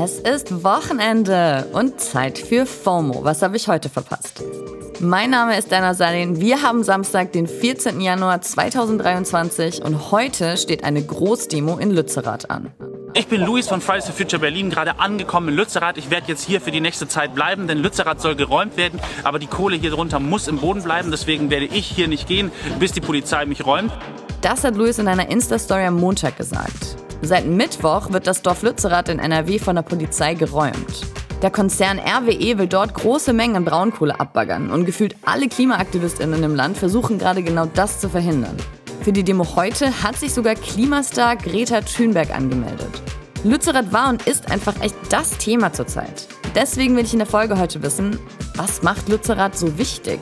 Es ist Wochenende und Zeit für FOMO. Was habe ich heute verpasst? Mein Name ist Dana Salin. Wir haben Samstag, den 14. Januar 2023 und heute steht eine Großdemo in Lützerath an. Ich bin Luis von Fridays for Future Berlin, gerade angekommen in Lützerath. Ich werde jetzt hier für die nächste Zeit bleiben, denn Lützerath soll geräumt werden. Aber die Kohle hier drunter muss im Boden bleiben. Deswegen werde ich hier nicht gehen, bis die Polizei mich räumt. Das hat Luis in einer Insta-Story am Montag gesagt. Seit Mittwoch wird das Dorf Lützerath in NRW von der Polizei geräumt. Der Konzern RWE will dort große Mengen an Braunkohle abbaggern und gefühlt alle KlimaaktivistInnen im Land versuchen gerade genau das zu verhindern. Für die Demo heute hat sich sogar Klimastar Greta Thunberg angemeldet. Lützerath war und ist einfach echt das Thema zurzeit. Deswegen will ich in der Folge heute wissen, was macht Lützerath so wichtig?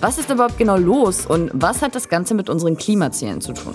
Was ist überhaupt genau los und was hat das Ganze mit unseren Klimazielen zu tun?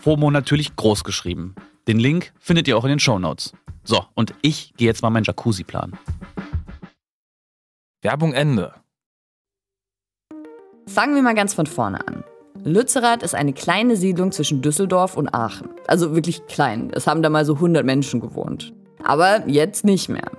FOMO natürlich groß geschrieben. Den Link findet ihr auch in den Shownotes. So, und ich gehe jetzt mal meinen Jacuzzi planen. Werbung Ende. Fangen wir mal ganz von vorne an. Lützerath ist eine kleine Siedlung zwischen Düsseldorf und Aachen. Also wirklich klein. Es haben da mal so 100 Menschen gewohnt. Aber jetzt nicht mehr.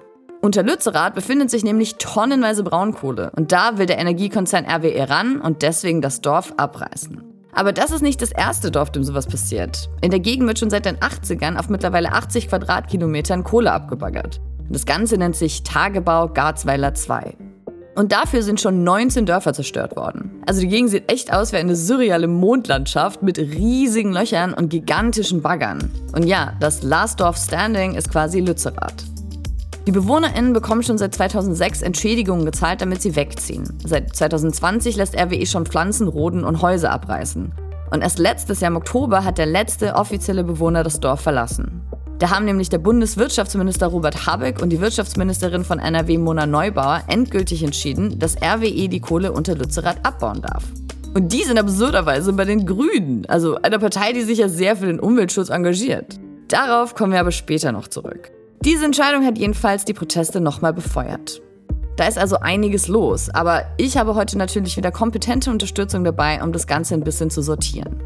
Unter Lützerath befindet sich nämlich tonnenweise Braunkohle. Und da will der Energiekonzern RWE ran und deswegen das Dorf abreißen. Aber das ist nicht das erste Dorf, dem sowas passiert. In der Gegend wird schon seit den 80ern auf mittlerweile 80 Quadratkilometern Kohle abgebaggert. Und das Ganze nennt sich Tagebau Garzweiler 2. Und dafür sind schon 19 Dörfer zerstört worden. Also die Gegend sieht echt aus wie eine surreale Mondlandschaft mit riesigen Löchern und gigantischen Baggern. Und ja, das Last Dorf Standing ist quasi Lützerath. Die BewohnerInnen bekommen schon seit 2006 Entschädigungen gezahlt, damit sie wegziehen. Seit 2020 lässt RWE schon Pflanzen roden und Häuser abreißen. Und erst letztes Jahr im Oktober hat der letzte offizielle Bewohner das Dorf verlassen. Da haben nämlich der Bundeswirtschaftsminister Robert Habeck und die Wirtschaftsministerin von NRW Mona Neubauer endgültig entschieden, dass RWE die Kohle unter Lützerath abbauen darf. Und die sind absurderweise bei den Grünen, also einer Partei, die sich ja sehr für den Umweltschutz engagiert. Darauf kommen wir aber später noch zurück. Diese Entscheidung hat jedenfalls die Proteste nochmal befeuert. Da ist also einiges los, aber ich habe heute natürlich wieder kompetente Unterstützung dabei, um das Ganze ein bisschen zu sortieren.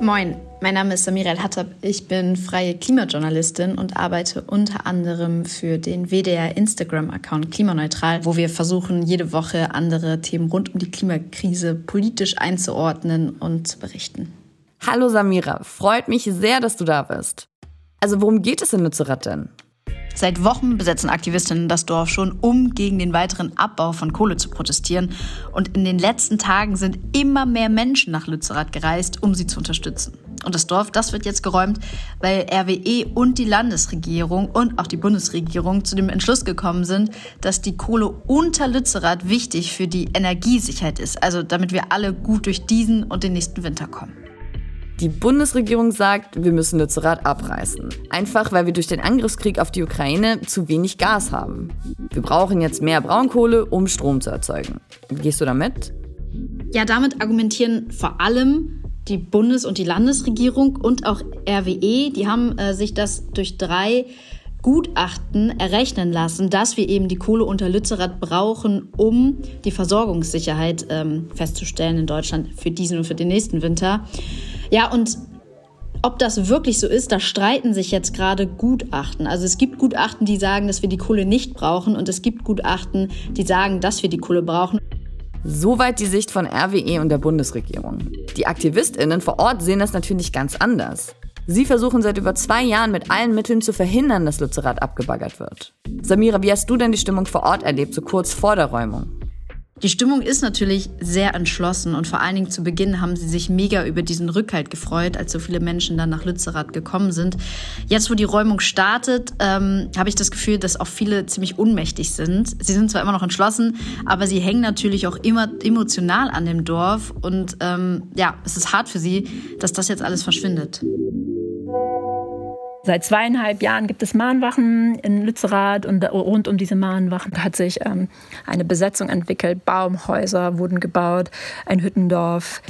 Moin, mein Name ist Samira El-Hattab. Ich bin freie Klimajournalistin und arbeite unter anderem für den WDR Instagram-Account Klimaneutral, wo wir versuchen, jede Woche andere Themen rund um die Klimakrise politisch einzuordnen und zu berichten. Hallo Samira, freut mich sehr, dass du da bist. Also worum geht es in Lützerath denn? Seit Wochen besetzen Aktivistinnen das Dorf schon, um gegen den weiteren Abbau von Kohle zu protestieren. Und in den letzten Tagen sind immer mehr Menschen nach Lützerath gereist, um sie zu unterstützen. Und das Dorf, das wird jetzt geräumt, weil RWE und die Landesregierung und auch die Bundesregierung zu dem Entschluss gekommen sind, dass die Kohle unter Lützerath wichtig für die Energiesicherheit ist. Also damit wir alle gut durch diesen und den nächsten Winter kommen. Die Bundesregierung sagt, wir müssen Lützerath abreißen. Einfach weil wir durch den Angriffskrieg auf die Ukraine zu wenig Gas haben. Wir brauchen jetzt mehr Braunkohle, um Strom zu erzeugen. Gehst du damit? Ja, damit argumentieren vor allem die Bundes- und die Landesregierung und auch RWE. Die haben äh, sich das durch drei Gutachten errechnen lassen, dass wir eben die Kohle unter Lützerath brauchen, um die Versorgungssicherheit ähm, festzustellen in Deutschland für diesen und für den nächsten Winter. Ja, und ob das wirklich so ist, da streiten sich jetzt gerade Gutachten. Also es gibt Gutachten, die sagen, dass wir die Kohle nicht brauchen und es gibt Gutachten, die sagen, dass wir die Kohle brauchen. Soweit die Sicht von RWE und der Bundesregierung. Die AktivistInnen vor Ort sehen das natürlich ganz anders. Sie versuchen seit über zwei Jahren mit allen Mitteln zu verhindern, dass Lützerath abgebaggert wird. Samira, wie hast du denn die Stimmung vor Ort erlebt, so kurz vor der Räumung? Die Stimmung ist natürlich sehr entschlossen und vor allen Dingen zu Beginn haben sie sich mega über diesen Rückhalt gefreut, als so viele Menschen dann nach Lützerath gekommen sind. Jetzt, wo die Räumung startet, ähm, habe ich das Gefühl, dass auch viele ziemlich unmächtig sind. Sie sind zwar immer noch entschlossen, aber sie hängen natürlich auch immer emotional an dem Dorf und ähm, ja, es ist hart für sie, dass das jetzt alles verschwindet. Seit zweieinhalb Jahren gibt es Mahnwachen in Lützerath und rund um diese Mahnwachen hat sich ähm, eine Besetzung entwickelt. Baumhäuser wurden gebaut, ein Hüttendorf.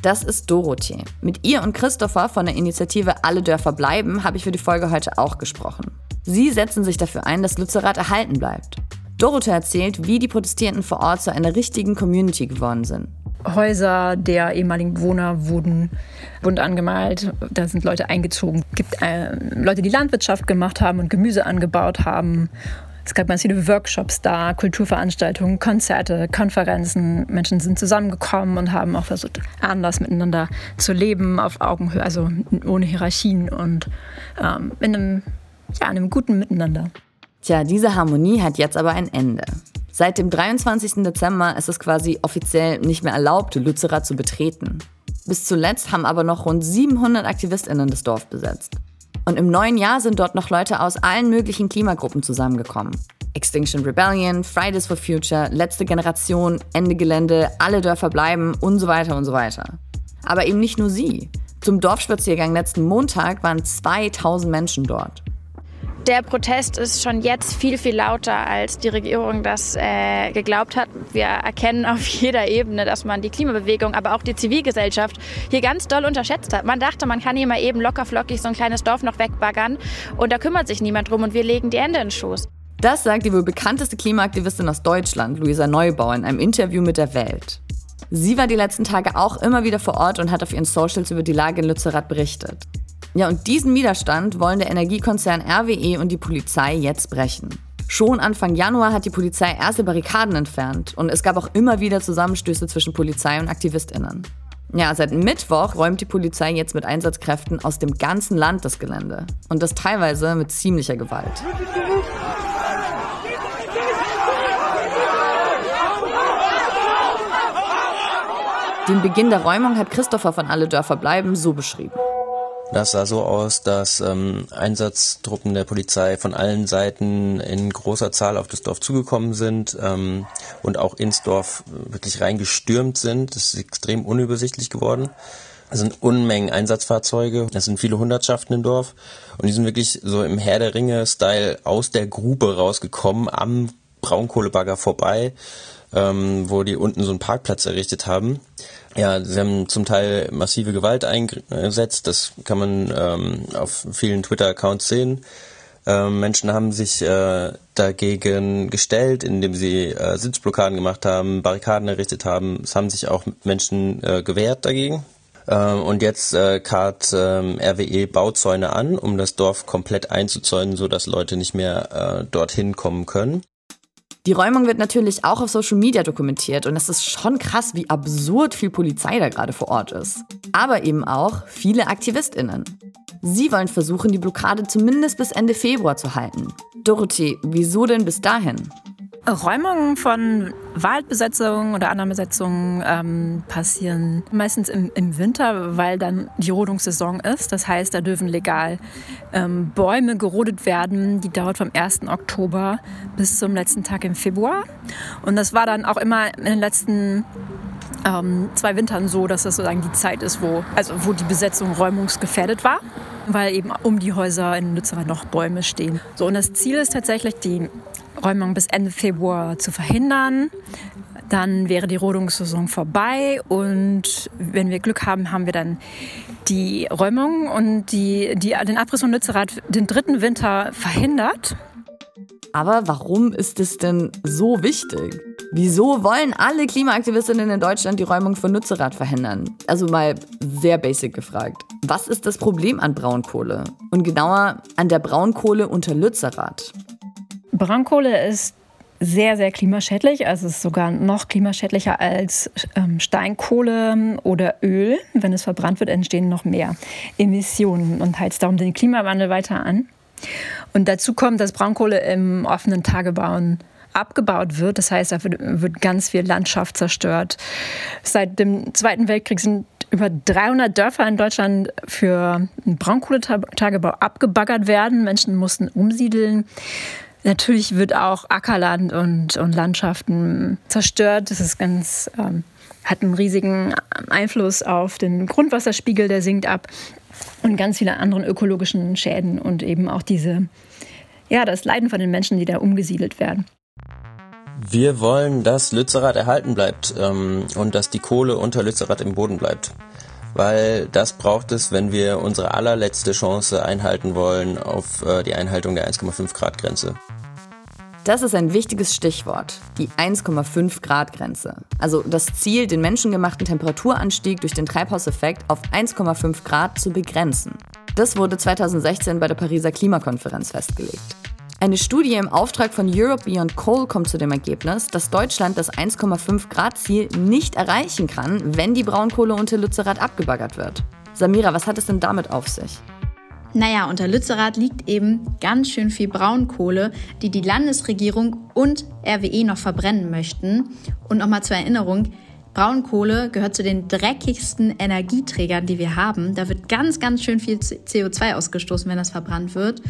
Das ist Dorothee. Mit ihr und Christopher von der Initiative Alle Dörfer bleiben habe ich für die Folge heute auch gesprochen. Sie setzen sich dafür ein, dass Lützerath erhalten bleibt. Dorothee erzählt, wie die Protestierenden vor Ort zu einer richtigen Community geworden sind. Häuser der ehemaligen Bewohner wurden bunt angemalt. Da sind Leute eingezogen. Es gibt äh, Leute, die Landwirtschaft gemacht haben und Gemüse angebaut haben. Es gab ganz viele Workshops da, Kulturveranstaltungen, Konzerte, Konferenzen. Menschen sind zusammengekommen und haben auch versucht, anders miteinander zu leben, auf Augenhöhe, also ohne Hierarchien und ähm, in einem, ja, in einem guten Miteinander. Tja, diese Harmonie hat jetzt aber ein Ende. Seit dem 23. Dezember ist es quasi offiziell nicht mehr erlaubt, Lützerath zu betreten. Bis zuletzt haben aber noch rund 700 AktivistInnen das Dorf besetzt. Und im neuen Jahr sind dort noch Leute aus allen möglichen Klimagruppen zusammengekommen. Extinction Rebellion, Fridays for Future, Letzte Generation, Ende Gelände, alle Dörfer bleiben und so weiter und so weiter. Aber eben nicht nur sie. Zum Dorfspaziergang letzten Montag waren 2000 Menschen dort der Protest ist schon jetzt viel, viel lauter, als die Regierung das äh, geglaubt hat. Wir erkennen auf jeder Ebene, dass man die Klimabewegung, aber auch die Zivilgesellschaft hier ganz doll unterschätzt hat. Man dachte, man kann hier mal eben lockerflockig so ein kleines Dorf noch wegbaggern und da kümmert sich niemand drum und wir legen die Hände in den Schoß. Das sagt die wohl bekannteste Klimaaktivistin aus Deutschland, Luisa Neubauer, in einem Interview mit der Welt. Sie war die letzten Tage auch immer wieder vor Ort und hat auf ihren Socials über die Lage in Lützerath berichtet. Ja, und diesen Widerstand wollen der Energiekonzern RWE und die Polizei jetzt brechen. Schon Anfang Januar hat die Polizei erste Barrikaden entfernt und es gab auch immer wieder Zusammenstöße zwischen Polizei und AktivistInnen. Ja, seit Mittwoch räumt die Polizei jetzt mit Einsatzkräften aus dem ganzen Land das Gelände. Und das teilweise mit ziemlicher Gewalt. Den Beginn der Räumung hat Christopher von Alle Dörfer bleiben so beschrieben. Das sah so aus, dass ähm, Einsatztruppen der Polizei von allen Seiten in großer Zahl auf das Dorf zugekommen sind ähm, und auch ins Dorf wirklich reingestürmt sind. Es ist extrem unübersichtlich geworden. Es sind Unmengen Einsatzfahrzeuge, es sind viele Hundertschaften im Dorf und die sind wirklich so im Herr der Ringe-Style aus der Grube rausgekommen, am Braunkohlebagger vorbei, ähm, wo die unten so einen Parkplatz errichtet haben. Ja, sie haben zum Teil massive Gewalt eingesetzt, das kann man ähm, auf vielen Twitter-Accounts sehen. Ähm, Menschen haben sich äh, dagegen gestellt, indem sie äh, Sitzblockaden gemacht haben, Barrikaden errichtet haben. Es haben sich auch Menschen äh, gewehrt dagegen. Ähm, und jetzt äh, kart ähm, RWE Bauzäune an, um das Dorf komplett einzuzäunen, sodass Leute nicht mehr äh, dorthin kommen können. Die Räumung wird natürlich auch auf Social Media dokumentiert und es ist schon krass, wie absurd viel Polizei da gerade vor Ort ist. Aber eben auch viele AktivistInnen. Sie wollen versuchen, die Blockade zumindest bis Ende Februar zu halten. Dorothee, wieso denn bis dahin? Räumungen von Waldbesetzungen oder anderen Besetzungen ähm, passieren meistens im, im, Winter, weil dann die Rodungssaison ist. Das heißt, da dürfen legal ähm, Bäume gerodet werden. Die dauert vom 1. Oktober bis zum letzten Tag im Februar. Und das war dann auch immer in den letzten ähm, zwei Wintern so, dass das sozusagen die Zeit ist, wo, also wo die Besetzung räumungsgefährdet war weil eben um die Häuser in Lützerath noch Bäume stehen. So, und das Ziel ist tatsächlich, die Räumung bis Ende Februar zu verhindern. Dann wäre die Rodungssaison vorbei und wenn wir Glück haben, haben wir dann die Räumung und die, die, den Abriss von Lützerath den dritten Winter verhindert. Aber warum ist es denn so wichtig? Wieso wollen alle Klimaaktivistinnen in Deutschland die Räumung von Lützerath verhindern? Also mal sehr basic gefragt. Was ist das Problem an Braunkohle? Und genauer an der Braunkohle unter Lützerath? Braunkohle ist sehr, sehr klimaschädlich. Also es ist sogar noch klimaschädlicher als ähm, Steinkohle oder Öl. Wenn es verbrannt wird, entstehen noch mehr Emissionen und heizt darum den Klimawandel weiter an. Und dazu kommt, dass Braunkohle im offenen Tagebauen abgebaut wird. Das heißt, da wird ganz viel Landschaft zerstört. Seit dem Zweiten Weltkrieg sind über 300 Dörfer in Deutschland für Braunkohletagebau abgebaggert werden. Menschen mussten umsiedeln. Natürlich wird auch Ackerland und, und Landschaften zerstört. Das ist ganz, ähm, hat einen riesigen Einfluss auf den Grundwasserspiegel, der sinkt ab und ganz viele andere ökologischen Schäden und eben auch diese, ja, das Leiden von den Menschen, die da umgesiedelt werden. Wir wollen, dass Lützerath erhalten bleibt ähm, und dass die Kohle unter Lützerath im Boden bleibt. Weil das braucht es, wenn wir unsere allerletzte Chance einhalten wollen auf äh, die Einhaltung der 1,5 Grad Grenze. Das ist ein wichtiges Stichwort, die 1,5 Grad Grenze. Also das Ziel, den menschengemachten Temperaturanstieg durch den Treibhauseffekt auf 1,5 Grad zu begrenzen. Das wurde 2016 bei der Pariser Klimakonferenz festgelegt. Eine Studie im Auftrag von Europe Beyond Coal kommt zu dem Ergebnis, dass Deutschland das 1,5 Grad Ziel nicht erreichen kann, wenn die Braunkohle unter Lützerath abgebaggert wird. Samira, was hat es denn damit auf sich? Naja, unter Lützerath liegt eben ganz schön viel Braunkohle, die die Landesregierung und RWE noch verbrennen möchten. Und nochmal zur Erinnerung, Braunkohle gehört zu den dreckigsten Energieträgern, die wir haben. Da wird ganz, ganz schön viel CO2 ausgestoßen, wenn das verbrannt wird.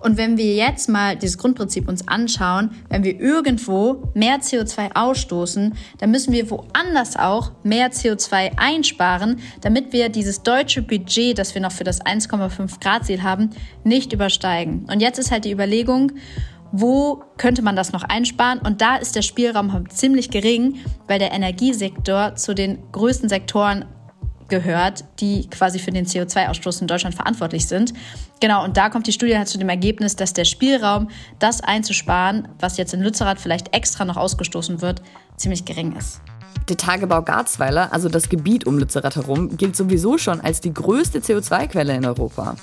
Und wenn wir jetzt mal dieses Grundprinzip uns anschauen, wenn wir irgendwo mehr CO2 ausstoßen, dann müssen wir woanders auch mehr CO2 einsparen, damit wir dieses deutsche Budget, das wir noch für das 1,5 Grad Ziel haben, nicht übersteigen. Und jetzt ist halt die Überlegung, wo könnte man das noch einsparen? Und da ist der Spielraum ziemlich gering, weil der Energiesektor zu den größten Sektoren gehört, die quasi für den CO2-Ausstoß in Deutschland verantwortlich sind. Genau, und da kommt die Studie halt zu dem Ergebnis, dass der Spielraum, das einzusparen, was jetzt in Lützerath vielleicht extra noch ausgestoßen wird, ziemlich gering ist. Der Tagebau Garzweiler, also das Gebiet um Lützerath herum, gilt sowieso schon als die größte CO2-Quelle in Europa.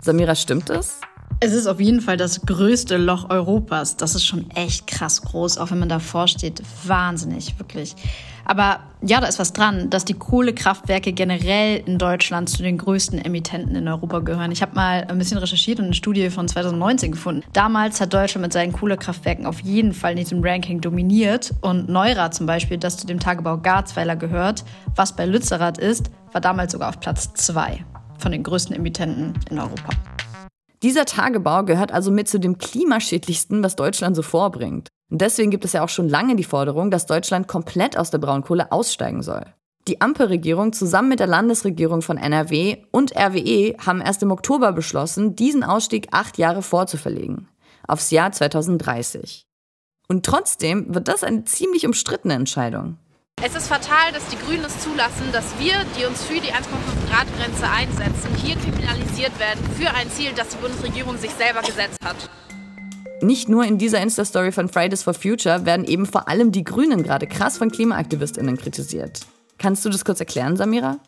Samira, stimmt das? Es ist auf jeden Fall das größte Loch Europas. Das ist schon echt krass groß, auch wenn man davor steht. Wahnsinnig, wirklich. Aber ja, da ist was dran, dass die Kohlekraftwerke generell in Deutschland zu den größten Emittenten in Europa gehören. Ich habe mal ein bisschen recherchiert und eine Studie von 2019 gefunden. Damals hat Deutschland mit seinen Kohlekraftwerken auf jeden Fall in diesem Ranking dominiert. Und Neurath zum Beispiel, das zu dem Tagebau Garzweiler gehört, was bei Lützerath ist, war damals sogar auf Platz zwei von den größten Emittenten in Europa. Dieser Tagebau gehört also mit zu dem klimaschädlichsten, was Deutschland so vorbringt. Und deswegen gibt es ja auch schon lange die Forderung, dass Deutschland komplett aus der Braunkohle aussteigen soll. Die Ampelregierung zusammen mit der Landesregierung von NRW und RWE haben erst im Oktober beschlossen, diesen Ausstieg acht Jahre vorzuverlegen. Aufs Jahr 2030. Und trotzdem wird das eine ziemlich umstrittene Entscheidung. Es ist fatal, dass die Grünen es zulassen, dass wir, die uns für die 1,5 Grad Grenze einsetzen, hier kriminalisiert werden für ein Ziel, das die Bundesregierung sich selber gesetzt hat. Nicht nur in dieser Insta-Story von Fridays for Future werden eben vor allem die Grünen gerade krass von KlimaaktivistInnen kritisiert. Kannst du das kurz erklären, Samira?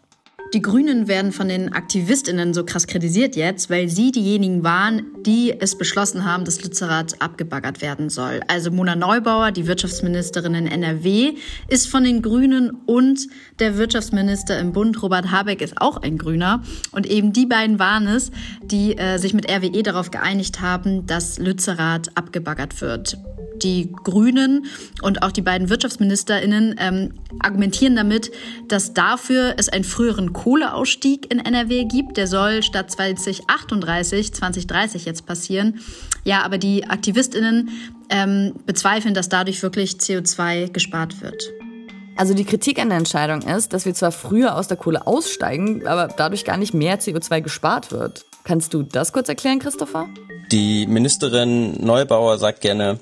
Die Grünen werden von den Aktivistinnen so krass kritisiert jetzt, weil sie diejenigen waren, die es beschlossen haben, dass Lützerath abgebaggert werden soll. Also Mona Neubauer, die Wirtschaftsministerin in NRW, ist von den Grünen und der Wirtschaftsminister im Bund, Robert Habeck, ist auch ein Grüner. Und eben die beiden waren es, die äh, sich mit RWE darauf geeinigt haben, dass Lützerath abgebaggert wird die Grünen und auch die beiden WirtschaftsministerInnen ähm, argumentieren damit, dass dafür es einen früheren Kohleausstieg in NRW gibt. Der soll statt 2038, 2030 jetzt passieren. Ja, aber die AktivistInnen ähm, bezweifeln, dass dadurch wirklich CO2 gespart wird. Also die Kritik an der Entscheidung ist, dass wir zwar früher aus der Kohle aussteigen, aber dadurch gar nicht mehr CO2 gespart wird. Kannst du das kurz erklären, Christopher? Die Ministerin Neubauer sagt gerne,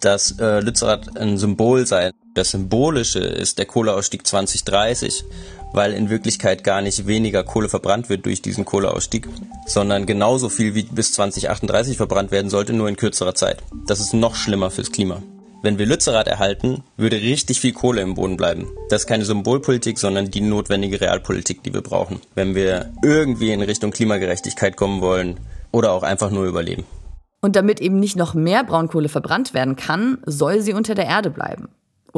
dass äh, Lützerath ein Symbol sei Das Symbolische ist der Kohleausstieg 2030, weil in Wirklichkeit gar nicht weniger Kohle verbrannt wird durch diesen Kohleausstieg, sondern genauso viel wie bis 2038 verbrannt werden sollte, nur in kürzerer Zeit. Das ist noch schlimmer fürs Klima. Wenn wir Lützerath erhalten, würde richtig viel Kohle im Boden bleiben. Das ist keine Symbolpolitik, sondern die notwendige Realpolitik, die wir brauchen, wenn wir irgendwie in Richtung Klimagerechtigkeit kommen wollen oder auch einfach nur überleben. Und damit eben nicht noch mehr Braunkohle verbrannt werden kann, soll sie unter der Erde bleiben.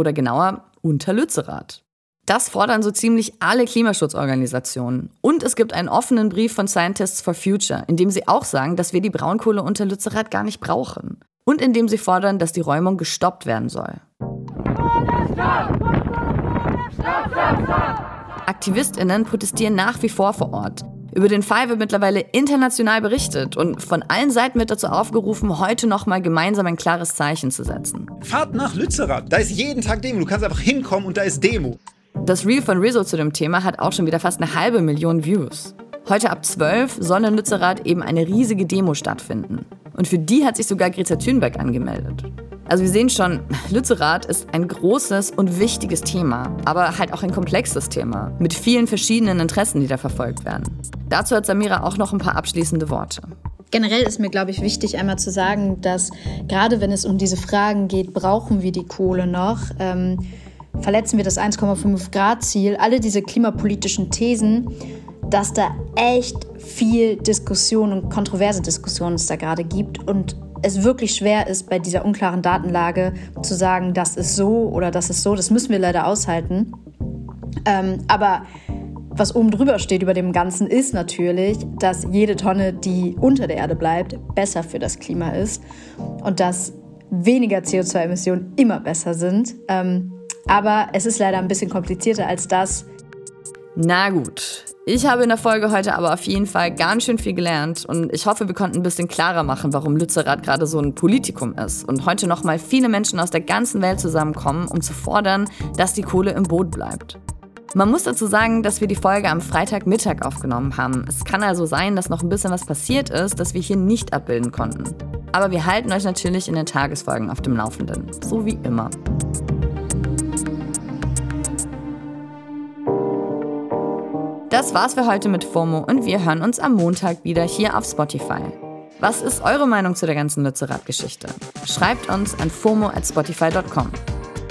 Oder genauer, unter Lützerath. Das fordern so ziemlich alle Klimaschutzorganisationen. Und es gibt einen offenen Brief von Scientists for Future, in dem sie auch sagen, dass wir die Braunkohle unter Lützerath gar nicht brauchen. Und in dem sie fordern, dass die Räumung gestoppt werden soll. AktivistInnen protestieren nach wie vor vor Ort. Über den Fall wird mittlerweile international berichtet und von allen Seiten wird dazu aufgerufen, heute nochmal gemeinsam ein klares Zeichen zu setzen. Fahrt nach Lützerath, da ist jeden Tag Demo, du kannst einfach hinkommen und da ist Demo. Das Reel von Rizzo zu dem Thema hat auch schon wieder fast eine halbe Million Views. Heute ab 12 soll in Lützerath eben eine riesige Demo stattfinden. Und für die hat sich sogar Greta Thunberg angemeldet. Also wir sehen schon, Lützerath ist ein großes und wichtiges Thema, aber halt auch ein komplexes Thema mit vielen verschiedenen Interessen, die da verfolgt werden. Dazu hat Samira auch noch ein paar abschließende Worte. Generell ist mir, glaube ich, wichtig einmal zu sagen, dass gerade wenn es um diese Fragen geht, brauchen wir die Kohle noch, ähm, verletzen wir das 1,5 Grad Ziel, alle diese klimapolitischen Thesen, dass da echt viel Diskussion und kontroverse Diskussion es da gerade gibt und es wirklich schwer ist, bei dieser unklaren Datenlage zu sagen, das ist so oder das ist so. Das müssen wir leider aushalten. Ähm, aber was oben drüber steht über dem Ganzen ist natürlich, dass jede Tonne, die unter der Erde bleibt, besser für das Klima ist und dass weniger CO2-Emissionen immer besser sind. Ähm, aber es ist leider ein bisschen komplizierter als das. Na gut, ich habe in der Folge heute aber auf jeden Fall ganz schön viel gelernt und ich hoffe, wir konnten ein bisschen klarer machen, warum Lützerath gerade so ein Politikum ist und heute nochmal viele Menschen aus der ganzen Welt zusammenkommen, um zu fordern, dass die Kohle im Boot bleibt. Man muss dazu sagen, dass wir die Folge am Freitagmittag aufgenommen haben. Es kann also sein, dass noch ein bisschen was passiert ist, das wir hier nicht abbilden konnten. Aber wir halten euch natürlich in den Tagesfolgen auf dem Laufenden, so wie immer. Das war's für heute mit FOMO und wir hören uns am Montag wieder hier auf Spotify. Was ist eure Meinung zu der ganzen Lützerath-Geschichte? Schreibt uns an FOMO at spotify.com.